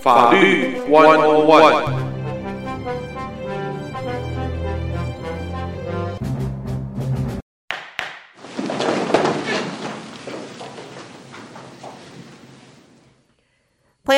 法律 One One。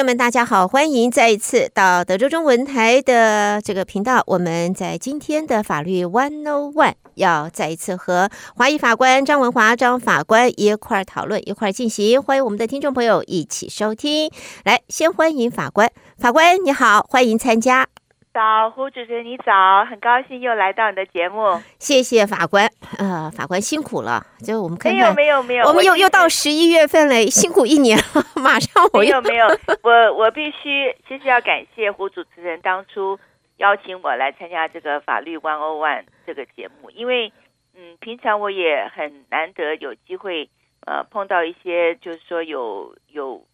友们，大家好，欢迎再一次到德州中文台的这个频道。我们在今天的法律 One No One 要再一次和华裔法官张文华张法官一块讨论，一块进行。欢迎我们的听众朋友一起收听。来，先欢迎法官，法官你好，欢迎参加。早，胡主持人你早，很高兴又来到你的节目。谢谢法官，呃，法官辛苦了。就我们看看，没有没有没有，我们又又到十一月份了，辛苦一年了。马上我又没有没有，我我必须其实要感谢胡主持人当初邀请我来参加这个法律 One O One 这个节目，因为嗯，平常我也很难得有机会呃碰到一些就是说有有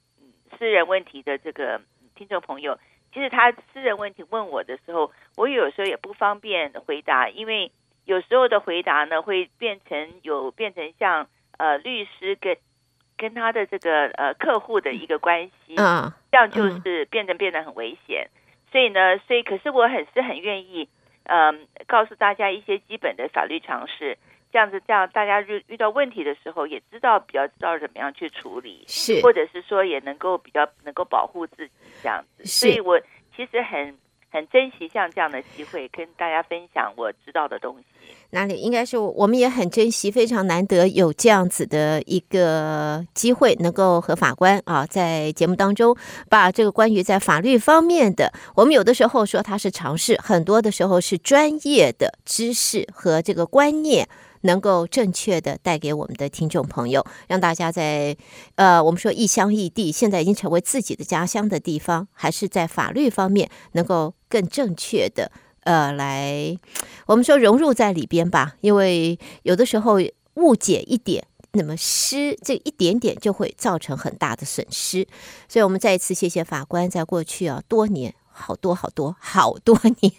私人问题的这个听众朋友。其实他私人问题问我的时候，我有时候也不方便回答，因为有时候的回答呢会变成有变成像呃律师跟跟他的这个呃客户的一个关系，嗯，这样就是变得变得很危险。所以呢，所以可是我很是很愿意，嗯、呃，告诉大家一些基本的法律常识。这样子，这样大家遇遇到问题的时候，也知道比较知道怎么样去处理，是，或者是说也能够比较能够保护自己这样子。是，所以我其实很很珍惜像这样的机会，跟大家分享我知道的东西。哪里应该是我们也很珍惜，非常难得有这样子的一个机会，能够和法官啊在节目当中把这个关于在法律方面的，我们有的时候说它是常识，很多的时候是专业的知识和这个观念。能够正确的带给我们的听众朋友，让大家在呃，我们说异乡异地，现在已经成为自己的家乡的地方，还是在法律方面能够更正确的呃来，我们说融入在里边吧。因为有的时候误解一点，那么失这一点点就会造成很大的损失。所以我们再一次谢谢法官，在过去啊多年，好多好多好多年。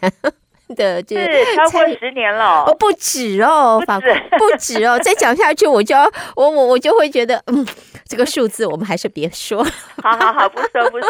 的这个是超过十年了。哦，不止哦，法国不止哦，再讲下去我就要我我我就会觉得嗯，这个数字我们还是别说，好好好，不说不说。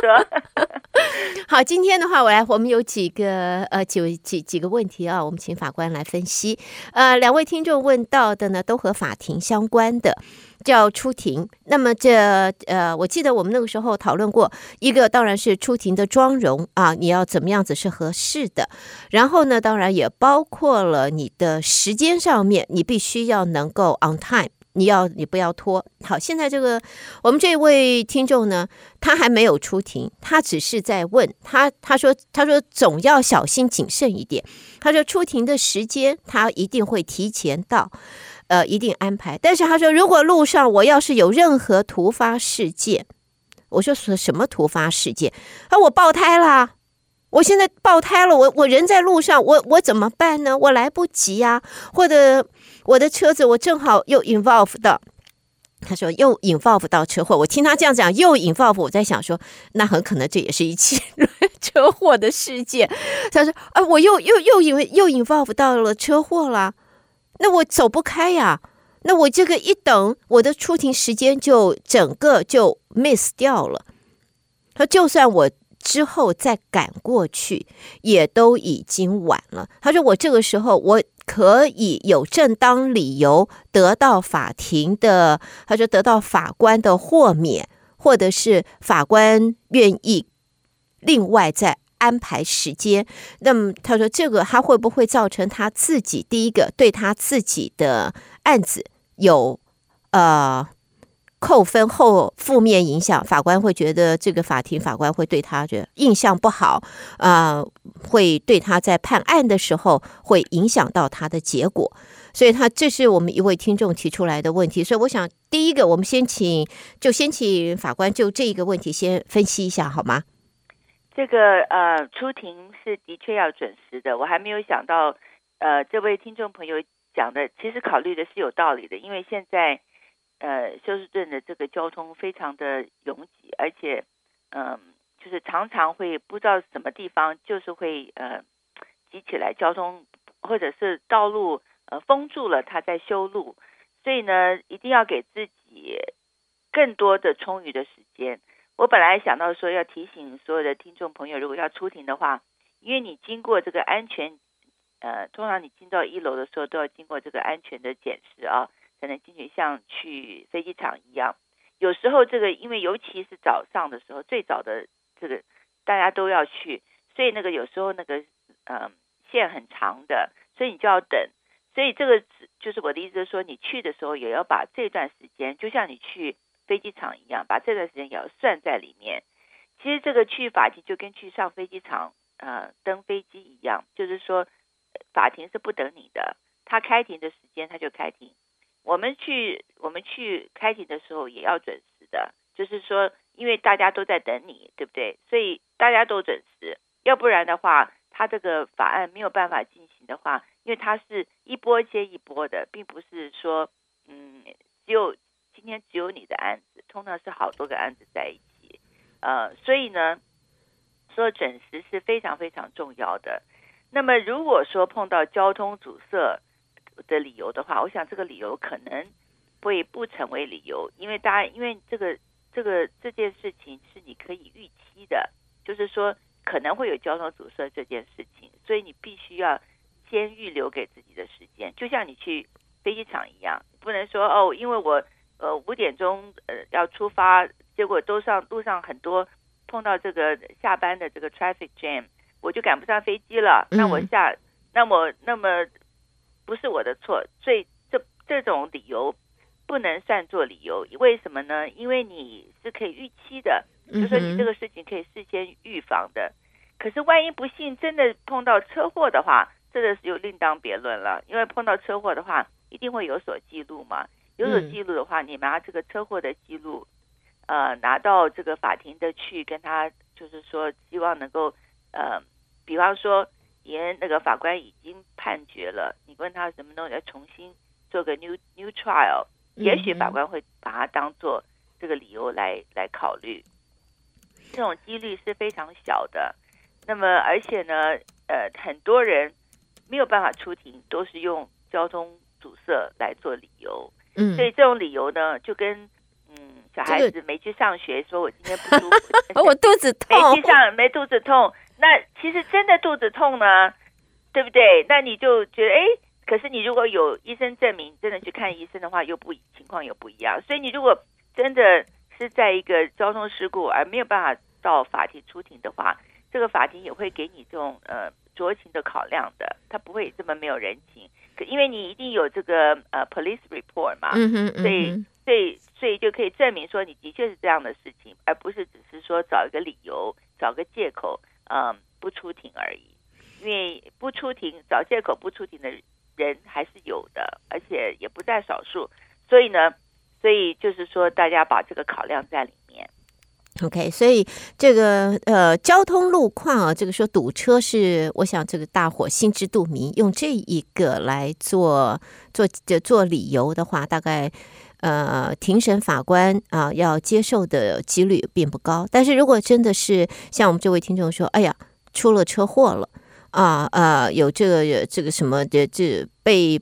好，今天的话，我来，我们有几个呃几几几个问题啊，我们请法官来分析。呃，两位听众问到的呢，都和法庭相关的。叫出庭，那么这呃，我记得我们那个时候讨论过一个，当然是出庭的妆容啊，你要怎么样子是合适的。然后呢，当然也包括了你的时间上面，你必须要能够 on time，你要你不要拖。好，现在这个我们这位听众呢，他还没有出庭，他只是在问他，他说他说总要小心谨慎一点。他说出庭的时间他一定会提前到。呃，一定安排。但是他说，如果路上我要是有任何突发事件，我说什什么突发事件？啊，我爆胎了，我现在爆胎了，我我人在路上，我我怎么办呢？我来不及呀，或者我的车子我正好又 involve 到，他说又 involve 到车祸。我听他这样讲，又 involve，我在想说，那很可能这也是一起 车祸的事件。他说啊，我又又又以为又 involve 到了车祸了。那我走不开呀，那我这个一等，我的出庭时间就整个就 miss 掉了。他就算我之后再赶过去，也都已经晚了。他说我这个时候我可以有正当理由得到法庭的，他说得到法官的豁免，或者是法官愿意另外再。安排时间，那么他说这个他会不会造成他自己第一个对他自己的案子有呃扣分后负面影响？法官会觉得这个法庭法官会对他的印象不好啊，呃，会对他在判案的时候会影响到他的结果。所以他这是我们一位听众提出来的问题。所以我想第一个我们先请就先请法官就这一个问题先分析一下好吗？这个呃，出庭是的确要准时的。我还没有想到，呃，这位听众朋友讲的，其实考虑的是有道理的。因为现在，呃，休斯顿的这个交通非常的拥挤，而且，嗯、就是常常会不知道什么地方就是会呃挤起来，交通或者是道路呃封住了，他在修路，所以呢，一定要给自己更多的充裕的时间。我本来想到说要提醒所有的听众朋友，如果要出庭的话，因为你经过这个安全，呃，通常你进到一楼的时候都要经过这个安全的检视啊，才能进去，像去飞机场一样。有时候这个，因为尤其是早上的时候，最早的这个大家都要去，所以那个有时候那个呃线很长的，所以你就要等。所以这个就是我的意思，说你去的时候也要把这段时间，就像你去。飞机场一样，把这段时间也要算在里面。其实这个去法庭就跟去上飞机场，呃，登飞机一样，就是说法庭是不等你的，他开庭的时间他就开庭。我们去我们去开庭的时候也要准时的，就是说因为大家都在等你，对不对？所以大家都准时，要不然的话，他这个法案没有办法进行的话，因为他是一波接一波的，并不是说嗯只有。今天只有你的案子，通常是好多个案子在一起，呃，所以呢，说准时是非常非常重要的。那么，如果说碰到交通阻塞的理由的话，我想这个理由可能会不成为理由，因为大家因为这个这个这件事情是你可以预期的，就是说可能会有交通阻塞这件事情，所以你必须要先预留给自己的时间，就像你去飞机场一样，不能说哦，因为我。呃，五点钟呃要出发，结果都上路上很多碰到这个下班的这个 traffic jam，我就赶不上飞机了。那我下，那么那么不是我的错，所以这这种理由不能算作理由。为什么呢？因为你是可以预期的，就是说你这个事情可以事先预防的。可是万一不幸真的碰到车祸的话，这个是又另当别论了。因为碰到车祸的话，一定会有所记录嘛。有所记录的话，你拿这个车祸的记录，呃，拿到这个法庭的去跟他，就是说，希望能够，呃，比方说，连那个法官已经判决了，你问他什么东西，要重新做个 new new trial，也许法官会把它当做这个理由来来考虑，这种几率是非常小的。那么，而且呢，呃，很多人没有办法出庭，都是用交通阻塞来做理由。嗯，所以这种理由呢，就跟嗯小孩子没去上学，说我今天不舒服，我肚子痛，没去上没肚子痛，那其实真的肚子痛呢，对不对？那你就觉得哎，可是你如果有医生证明，真的去看医生的话，又不情况又不一样。所以你如果真的是在一个交通事故而没有办法到法庭出庭的话，这个法庭也会给你这种呃酌情的考量的，他不会这么没有人情。可因为你一定有这个呃 police report 嘛，嗯哼，所以所以所以就可以证明说你的确是这样的事情，而不是只是说找一个理由、找个借口，嗯，不出庭而已。因为不出庭、找借口不出庭的人还是有的，而且也不在少数。所以呢，所以就是说大家把这个考量在里面。OK，所以这个呃交通路况啊，这个说堵车是，我想这个大伙心知肚明。用这一个来做做就做理由的话，大概呃庭审法官啊要接受的几率并不高。但是如果真的是像我们这位听众说，哎呀出了车祸了啊啊有这个这个什么的这被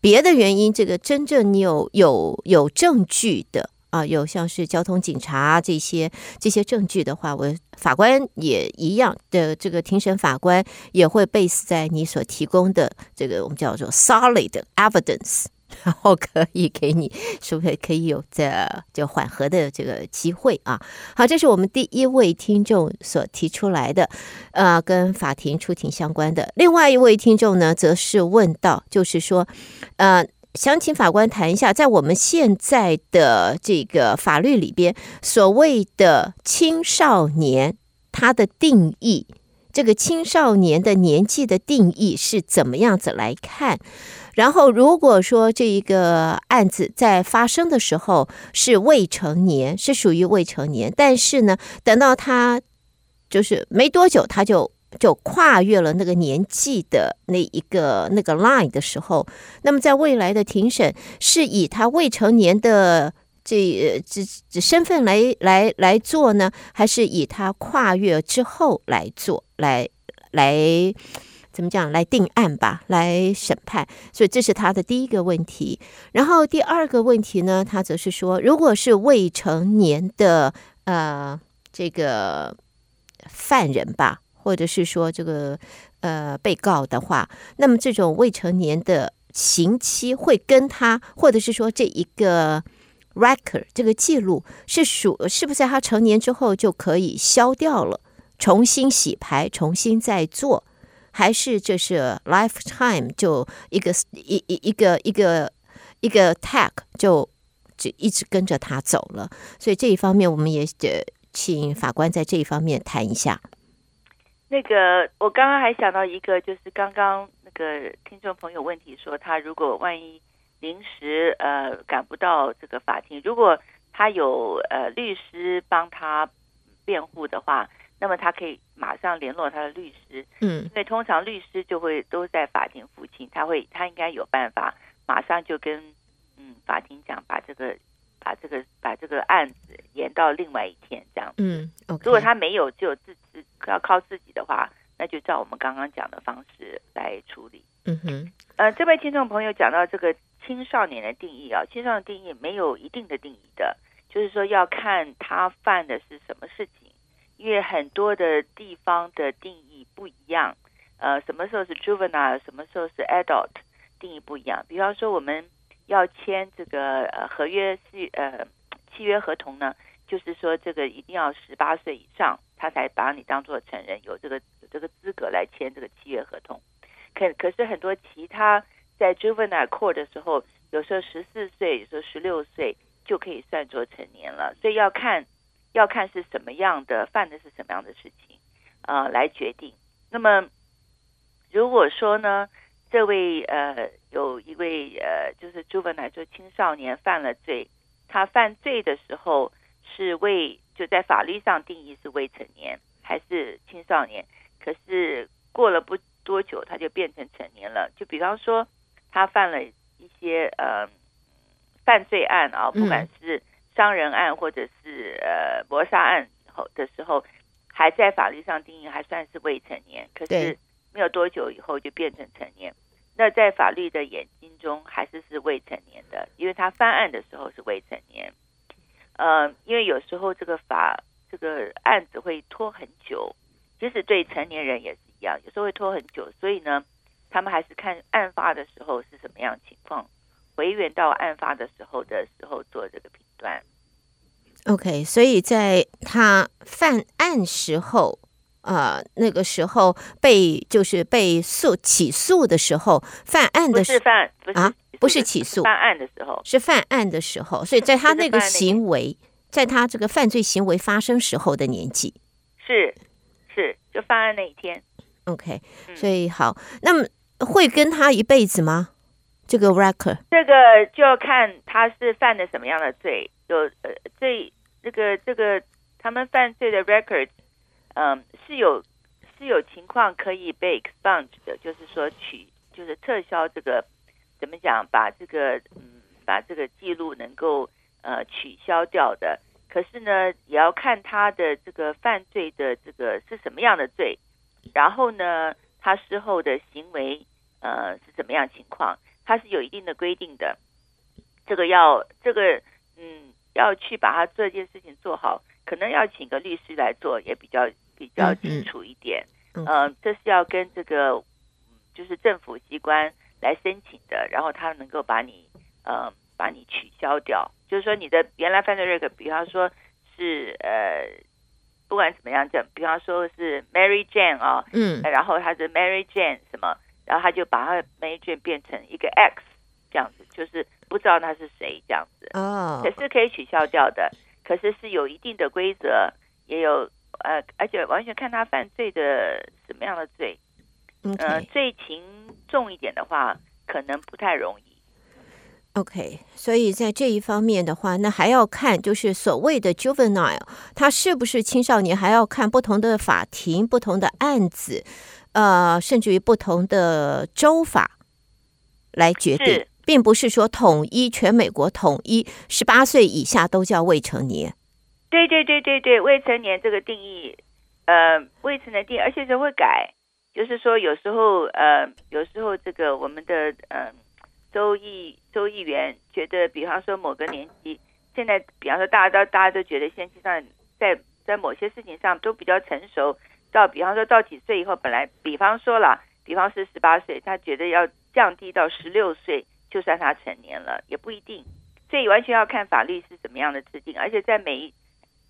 别的原因，这个真正你有有有证据的。啊，有像是交通警察这些这些证据的话，我法官也一样的，这个庭审法官也会 base 在你所提供的这个我们叫做 solid evidence，然后可以给你是不是可以有这就缓和的这个机会啊？好，这是我们第一位听众所提出来的，呃，跟法庭出庭相关的。另外一位听众呢，则是问到，就是说，呃。想请法官谈一下，在我们现在的这个法律里边，所谓的青少年，他的定义，这个青少年的年纪的定义是怎么样子来看？然后，如果说这一个案子在发生的时候是未成年，是属于未成年，但是呢，等到他就是没多久，他就。就跨越了那个年纪的那一个那个 line 的时候，那么在未来的庭审是以他未成年的这这这身份来来来做呢，还是以他跨越之后来做来来怎么讲来定案吧，来审判？所以这是他的第一个问题。然后第二个问题呢，他则是说，如果是未成年的呃。这个犯人吧，或者是说这个呃被告的话，那么这种未成年的刑期会跟他，或者是说这一个 record 这个记录是属是不是在他成年之后就可以消掉了，重新洗牌，重新再做，还是就是 lifetime 就一个一一一个一个一个 tag 就就一直跟着他走了？所以这一方面我们也得请法官在这一方面谈一下。那个，我刚刚还想到一个，就是刚刚那个听众朋友问题说，他如果万一临时呃赶不到这个法庭，如果他有呃律师帮他辩护的话，那么他可以马上联络他的律师，嗯，因为通常律师就会都在法庭附近，他会他应该有办法马上就跟嗯法庭讲，把这个把这个把这个案子延到另外一天这样子，嗯，okay. 如果他没有就自自要靠自己的话，那就照我们刚刚讲的方式来处理。嗯哼，呃，这位听众朋友讲到这个青少年的定义啊，青少年定义没有一定的定义的，就是说要看他犯的是什么事情，因为很多的地方的定义不一样。呃，什么时候是 juvenile，什么时候是 adult，定义不一样。比方说，我们要签这个呃合约是呃契约合同呢，就是说这个一定要十八岁以上。他才把你当做成人，有这个有这个资格来签这个契约合同。可可是很多其他在 juvenile court 的时候，有时候十四岁，有时候十六岁就可以算作成年了。所以要看要看是什么样的犯的是什么样的事情啊、呃，来决定。那么如果说呢，这位呃有一位呃就是 juvenile 就青少年犯了罪，他犯罪的时候是未就在法律上定义是未成年还是青少年，可是过了不多久他就变成成年了。就比方说他犯了一些呃犯罪案啊，不管是伤人案或者是呃谋杀案后的时候，还在法律上定义还算是未成年，可是没有多久以后就变成成年。那在法律的眼睛中还是是未成年的，因为他犯案的时候是未成年。呃，因为有时候这个法这个案子会拖很久，即使对成年人也是一样，有时候会拖很久，所以呢，他们还是看案发的时候是什么样情况，回原到案发的时候的时候做这个评断。OK，所以在他犯案时候，呃，那个时候被就是被诉起诉的时候，犯案的时候，不是犯不是啊。不是起诉，犯案的时候是犯案的时候，所以在他那个行为，在他这个犯罪行为发生时候的年纪，是是就犯案那一天。OK，所以好，那么会跟他一辈子吗？这个 record，这个就要看他是犯的什么样的罪。有呃，罪这个这个他们犯罪的 record，嗯、是有是有情况可以被 expunge 的，就是说取就是撤销这个。怎么讲？把这个嗯，把这个记录能够呃取消掉的。可是呢，也要看他的这个犯罪的这个是什么样的罪，然后呢，他事后的行为呃是怎么样情况，他是有一定的规定的。这个要这个嗯，要去把他这件事情做好，可能要请个律师来做，也比较比较清楚一点。嗯，呃，这是要跟这个就是政府机关。来申请的，然后他能够把你，呃，把你取消掉，就是说你的原来犯罪 record，比方说是呃，不管怎么样，讲比方说是 Mary Jane 啊、哦，嗯，然后他是 Mary Jane 什么，然后他就把他 Mary Jane 变成一个 X 这样子，就是不知道他是谁这样子，哦，可是可以取消掉的，可是是有一定的规则，也有呃，而且完全看他犯罪的什么样的罪。Okay. 呃，罪情重一点的话，可能不太容易。OK，所以在这一方面的话，那还要看就是所谓的 juvenile，他是不是青少年，还要看不同的法庭、不同的案子，呃，甚至于不同的州法来决定，并不是说统一全美国统一十八岁以下都叫未成年。对对对对对，未成年这个定义，呃，未成年定义，而且是会改。就是说，有时候，呃，有时候这个我们的，嗯、呃，州议州议员觉得，比方说某个年纪，现在，比方说大家都大家都觉得，现在在在某些事情上都比较成熟。到比方说到几岁以后，本来比方说了，比方是十八岁，他觉得要降低到十六岁，就算他成年了，也不一定。所以完全要看法律是怎么样的制定，而且在每一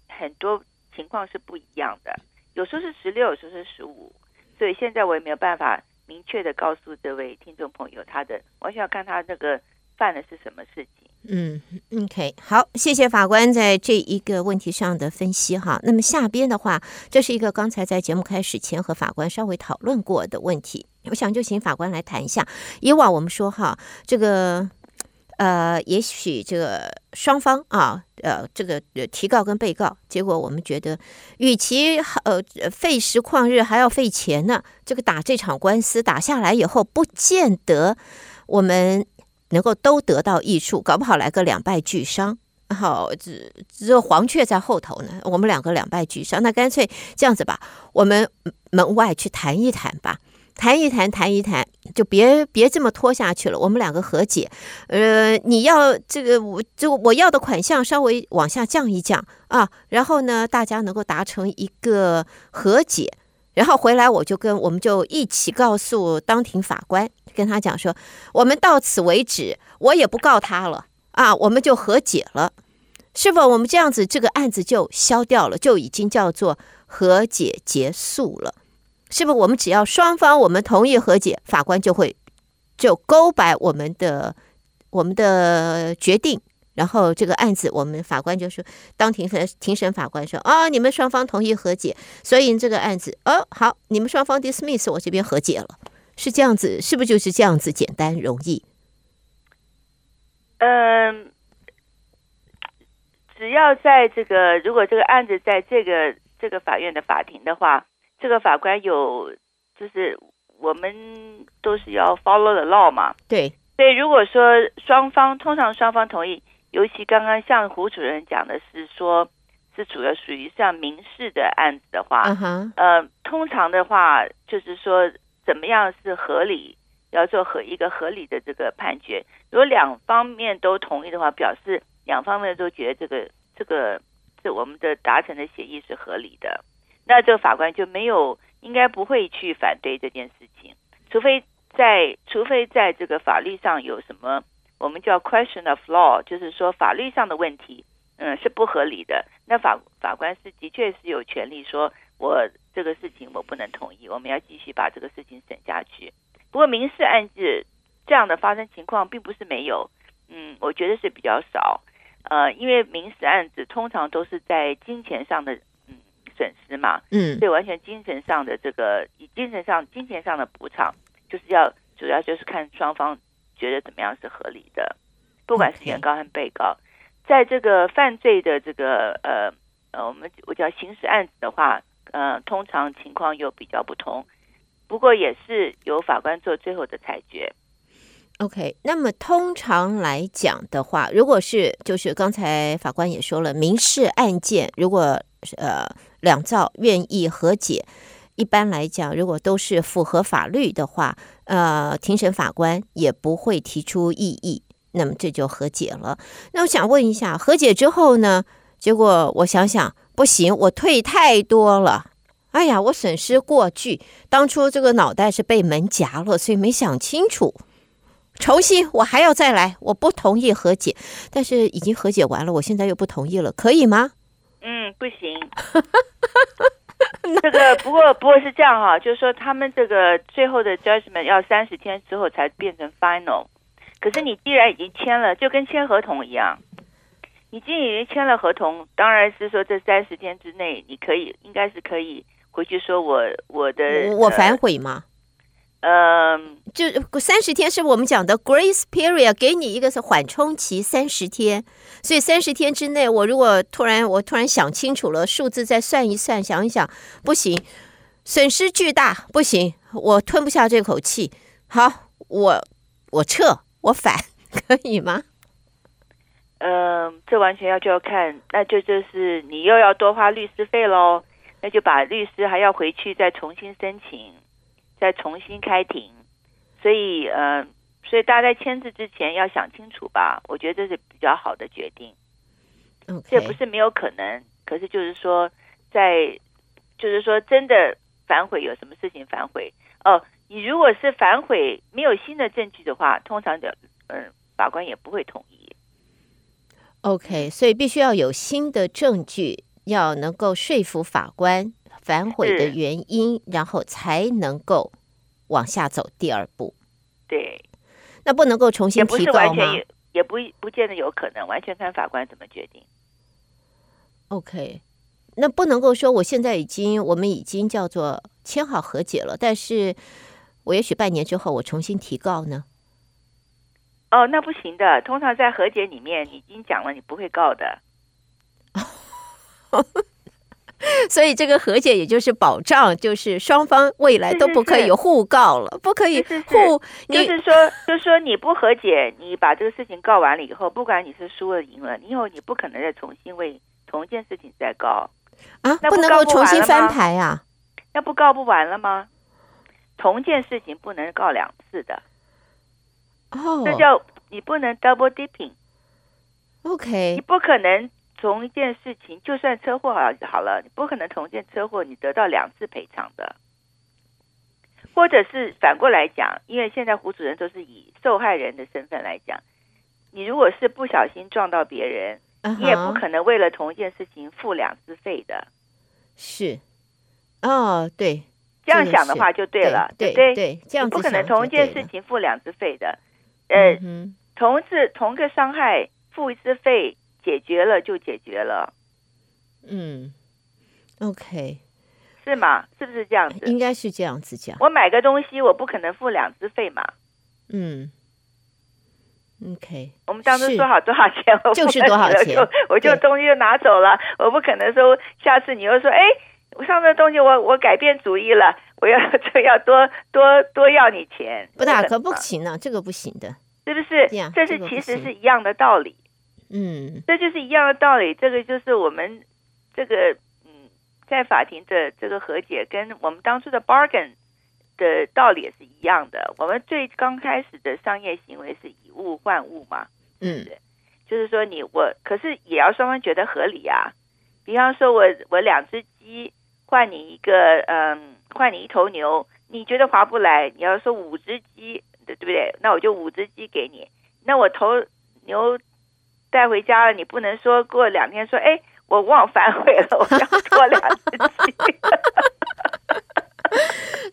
很多情况是不一样的，有时候是十六，有时候是十五。所以现在我也没有办法明确的告诉这位听众朋友，他的完全要看他那个犯的是什么事情。嗯，OK，好，谢谢法官在这一个问题上的分析哈。那么下边的话，这是一个刚才在节目开始前和法官稍微讨论过的问题，我想就请法官来谈一下。以往我们说哈，这个呃，也许这个双方啊，呃，这个呃提告跟被告，结果我们觉得，与其呃费时旷日还要费钱呢，这个打这场官司打下来以后，不见得我们。能够都得到益处，搞不好来个两败俱伤。好，这这黄雀在后头呢，我们两个两败俱伤，那干脆这样子吧，我们门外去谈一谈吧，谈一谈，谈一谈，就别别这么拖下去了。我们两个和解，呃，你要这个我就我要的款项稍微往下降一降啊，然后呢，大家能够达成一个和解。然后回来，我就跟我们就一起告诉当庭法官，跟他讲说，我们到此为止，我也不告他了啊，我们就和解了，是否？我们这样子，这个案子就消掉了，就已经叫做和解结束了，是不是？我们只要双方我们同意和解，法官就会就勾白我们的我们的决定。然后这个案子，我们法官就说，当庭审庭审法官说啊、哦，你们双方同意和解，所以这个案子，哦，好，你们双方 dismiss，我这边和解了，是这样子，是不是就是这样子简单容易？嗯，只要在这个，如果这个案子在这个这个法院的法庭的话，这个法官有，就是我们都是要 follow the law 嘛，对，所以如果说双方通常双方同意。尤其刚刚像胡主任讲的是说，是主要属于像民事的案子的话，uh -huh. 呃，通常的话就是说怎么样是合理，要做合一个合理的这个判决。如果两方面都同意的话，表示两方面都觉得这个这个这我们的达成的协议是合理的，那这个法官就没有应该不会去反对这件事情，除非在除非在这个法律上有什么。我们叫 question of law，就是说法律上的问题，嗯，是不合理的。那法法官是的确是有权利说，我这个事情我不能同意，我们要继续把这个事情审下去。不过民事案子这样的发生情况并不是没有，嗯，我觉得是比较少。呃，因为民事案子通常都是在金钱上的嗯损失嘛，嗯，所以完全精神上的这个以精神上金钱上的补偿，就是要主要就是看双方。觉得怎么样是合理的？不管是原告和被告，在这个犯罪的这个呃呃，我们我叫刑事案子的话，呃，通常情况又比较不同。不过也是由法官做最后的裁决。OK，那么通常来讲的话，如果是就是刚才法官也说了，民事案件如果呃两造愿意和解。一般来讲，如果都是符合法律的话，呃，庭审法官也不会提出异议，那么这就和解了。那我想问一下，和解之后呢？结果我想想，不行，我退太多了。哎呀，我损失过巨，当初这个脑袋是被门夹了，所以没想清楚。重新，我还要再来，我不同意和解，但是已经和解完了，我现在又不同意了，可以吗？嗯，不行。这个不过不过是这样哈，就是说他们这个最后的 judgment 要三十天之后才变成 final。可是你既然已经签了，就跟签合同一样，你既然已经签了合同，当然是说这三十天之内你可以应该是可以回去说我我的我反悔吗？嗯，就三十天是我们讲的 grace period，给你一个是缓冲期三十天，所以三十天之内，我如果突然我突然想清楚了，数字再算一算，想一想，不行，损失巨大，不行，我吞不下这口气，好，我我撤，我反，可以吗？嗯，这完全要就要看，那就就是你又要多花律师费喽，那就把律师还要回去再重新申请。再重新开庭，所以呃，所以大家在签字之前要想清楚吧。我觉得这是比较好的决定。这不是没有可能，可是就是说，在就是说真的反悔，有什么事情反悔哦？你如果是反悔没有新的证据的话，通常的嗯法官也不会同意。OK，所以必须要有新的证据，要能够说服法官反悔的原因，然后才能够往下走第二步。对，那不能够重新提告吗？也不不见得有可能，完全看法官怎么决定。OK，那不能够说我现在已经我们已经叫做签好和解了，但是我也许半年之后我重新提告呢？哦，那不行的。通常在和解里面，你已经讲了，你不会告的。所以这个和解也就是保障，就是双方未来都不可以互告了，是是是不可以互。就是说，就是说你不和解，你把这个事情告完了以后，不管你是输了赢了，你以后你不可能再重新为同一件事情再告啊，那不能够重新翻牌啊？那不告不完了吗？同一件事情不能告两次的。哦，这叫你不能 double dipping。OK，你不可能从一件事情，就算车祸好好了，你不可能同一件车祸你得到两次赔偿的。或者是反过来讲，因为现在胡主任都是以受害人的身份来讲，你如果是不小心撞到别人，uh huh. 你也不可能为了同一件事情付两次费的。是，哦，对，这样想的话就对了，对对对，这样不可能同一件事情付两次费的。呃，嗯、同一次同一个伤害付一次费解决了就解决了。嗯，OK，是吗？是不是这样子？应该是这样子讲。我买个东西，我不可能付两次费嘛。嗯，OK。我们当初说好多少钱，我就是多少钱，我就东西就拿走了。我不可能说下次你又说，哎，我上次东西我我改变主意了。我要 这要多多多要你钱，不大可不行呢，这个不行的，是不是？这是其实是一样的道理，嗯，这就是一样的道理。这个就是我们这个嗯，在法庭的这个和解，跟我们当初的 bargain 的道理也是一样的。我们最刚开始的商业行为是以物换物嘛，嗯，就是说你我，可是也要双方觉得合理啊。比方说我我两只鸡换你一个嗯。换你一头牛，你觉得划不来？你要说五只鸡，对不对？那我就五只鸡给你。那我头牛带回家了，你不能说过两天说，哎，我忘反悔了，我要多两只鸡。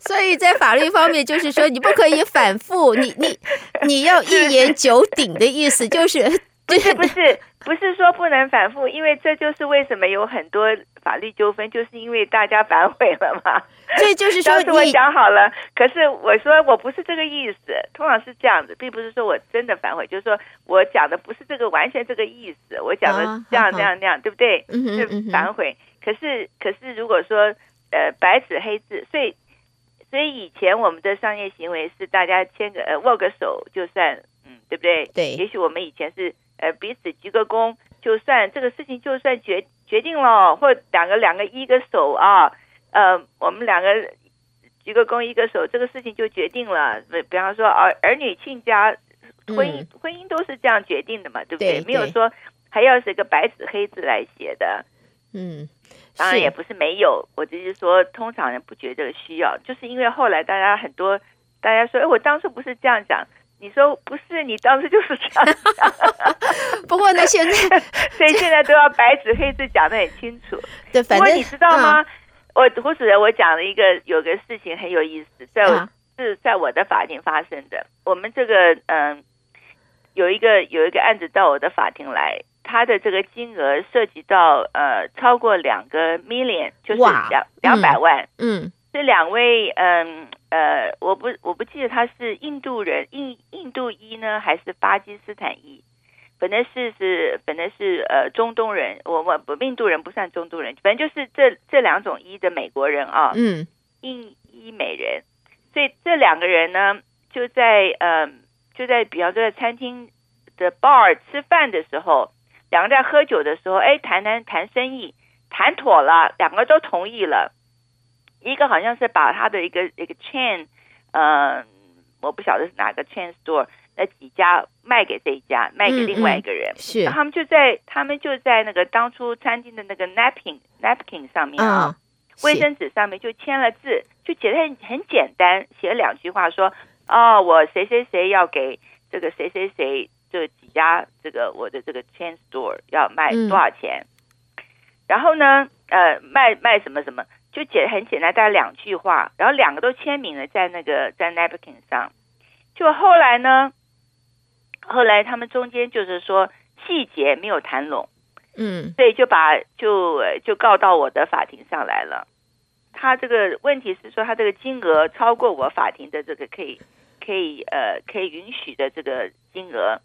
所以在法律方面，就是说你不可以反复，你你你要一言九鼎的意思，就是不是不是不是说不能反复，因为这就是为什么有很多法律纠纷，就是因为大家反悔了嘛。所以就是说，当时我想好了，可是我说我不是这个意思，通常是这样子，并不是说我真的反悔，就是说我讲的不是这个完全这个意思，我讲的这样这样那样，对不对？是反悔。可是可是如果说呃白纸黑字，所以所以以前我们的商业行为是大家牵个呃握个手就算，嗯，对不对？对。也许我们以前是呃彼此鞠个躬，就算这个事情就算决决定了，或两个两个一个手啊。呃，我们两个鞠个躬，一个手，这个事情就决定了。比比方说，儿儿女亲家，婚姻、嗯、婚姻都是这样决定的嘛，对不对？对对，没有说还要是一个白纸黑字来写的。嗯，当然也不是没有，我只是说，通常人不觉得需要，就是因为后来大家很多，大家说，哎，我当初不是这样讲，你说不是，你当时就是这样讲。不过呢，现在 所以现在都要白纸黑字讲的很清楚。对，反正你知道吗？嗯我胡主任，我讲了一个有个事情很有意思，在我是在我的法庭发生的。我们这个嗯，有一个有一个案子到我的法庭来，他的这个金额涉及到呃超过两个 million，就是两两百万。嗯，这两位嗯呃，我不我不记得他是印度人，印印度裔呢还是巴基斯坦裔？本来是是本来是呃中东人，我我不印度人不算中东人，反正就是这这两种一的美国人啊，嗯，印裔美人，所以这两个人呢就在呃就在比方说在餐厅的 bar 吃饭的时候，两个在喝酒的时候，哎谈谈谈生意谈妥了，两个都同意了，一个好像是把他的一个一个 chain，呃我不晓得是哪个 chain store。那几家卖给这一家，卖给另外一个人，嗯嗯、是，他们就在他们就在那个当初餐厅的那个 napkin napkin 上面啊，卫、嗯、生纸上面就签了字，就写的很很简单，写了两句话说，哦，我谁谁谁要给这个谁谁谁这几家这个我的这个 chain store 要卖多少钱，嗯、然后呢，呃，卖卖什么什么，就写很简单，大概两句话，然后两个都签名了在那个在 napkin 上，就后来呢。后来他们中间就是说细节没有谈拢，嗯，所以就把就就告到我的法庭上来了。他这个问题是说他这个金额超过我法庭的这个可以可以呃可以允许的这个金额，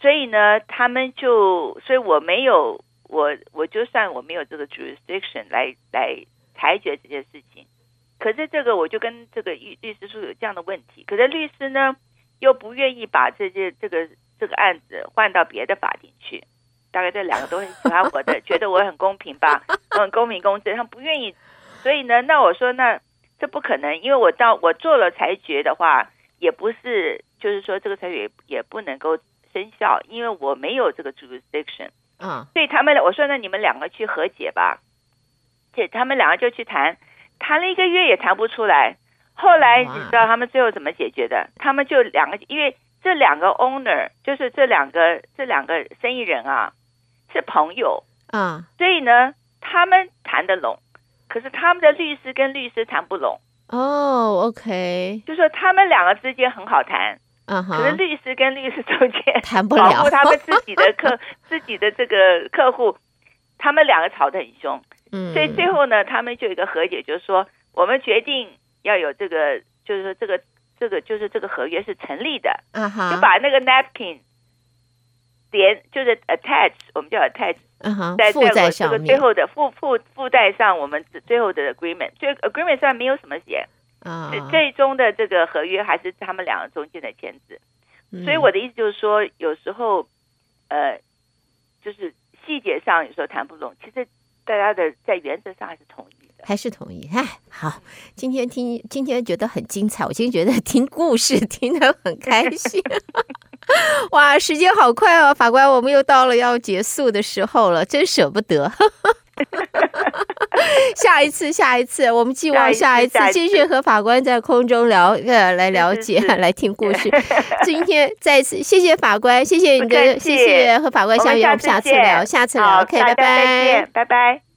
所以呢，他们就所以我没有我我就算我没有这个 jurisdiction 来来裁决这件事情，可是这个我就跟这个律律师说有这样的问题，可是律师呢？又不愿意把这件这个这个案子换到别的法庭去，大概这两个都很喜欢我的，觉得我很公平吧，我很公平公正，他们不愿意，所以呢，那我说那这不可能，因为我到我做了裁决的话，也不是就是说这个裁决也，也不能够生效，因为我没有这个 jurisdiction，嗯，所以他们我说那你们两个去和解吧，这他们两个就去谈，谈了一个月也谈不出来。后来你知道他们最后怎么解决的？他们就两个，因为这两个 owner 就是这两个这两个生意人啊，是朋友啊，所以呢，他们谈得拢，可是他们的律师跟律师谈不拢。哦，OK，就说他们两个之间很好谈，嗯哼，可是律师跟律师中间 谈不了，保护他们自己的客 自己的这个客户，他们两个吵得很凶，嗯，所以最后呢，他们就有一个和解，就是说我们决定。要有这个，就是说这个这个就是这个合约是成立的，uh. 就把那个 napkin 连就是 attach，我们叫 attach，嗯哼，在在我这个最后的附附附带上我们最后的 agreement，就 agreement 上没有什么写，啊、uh 最终的这个合约还是他们两个中间的签字，uh. 所以我的意思就是说，有时候呃，就是细节上有时候谈不拢，其实大家的在原则上还是同意。还是同意，哎，好，今天听，今天觉得很精彩，我今天觉得听故事 听得很开心，哇，时间好快哦，法官，我们又到了要结束的时候了，真舍不得，下一次，下一次，我们寄望下一次继续和法官在空中聊，呃，来了解，来听故事。今天再次谢谢法官，谢谢你的，谢谢和法官相约，我们下次聊，下次聊，OK，拜拜，拜拜。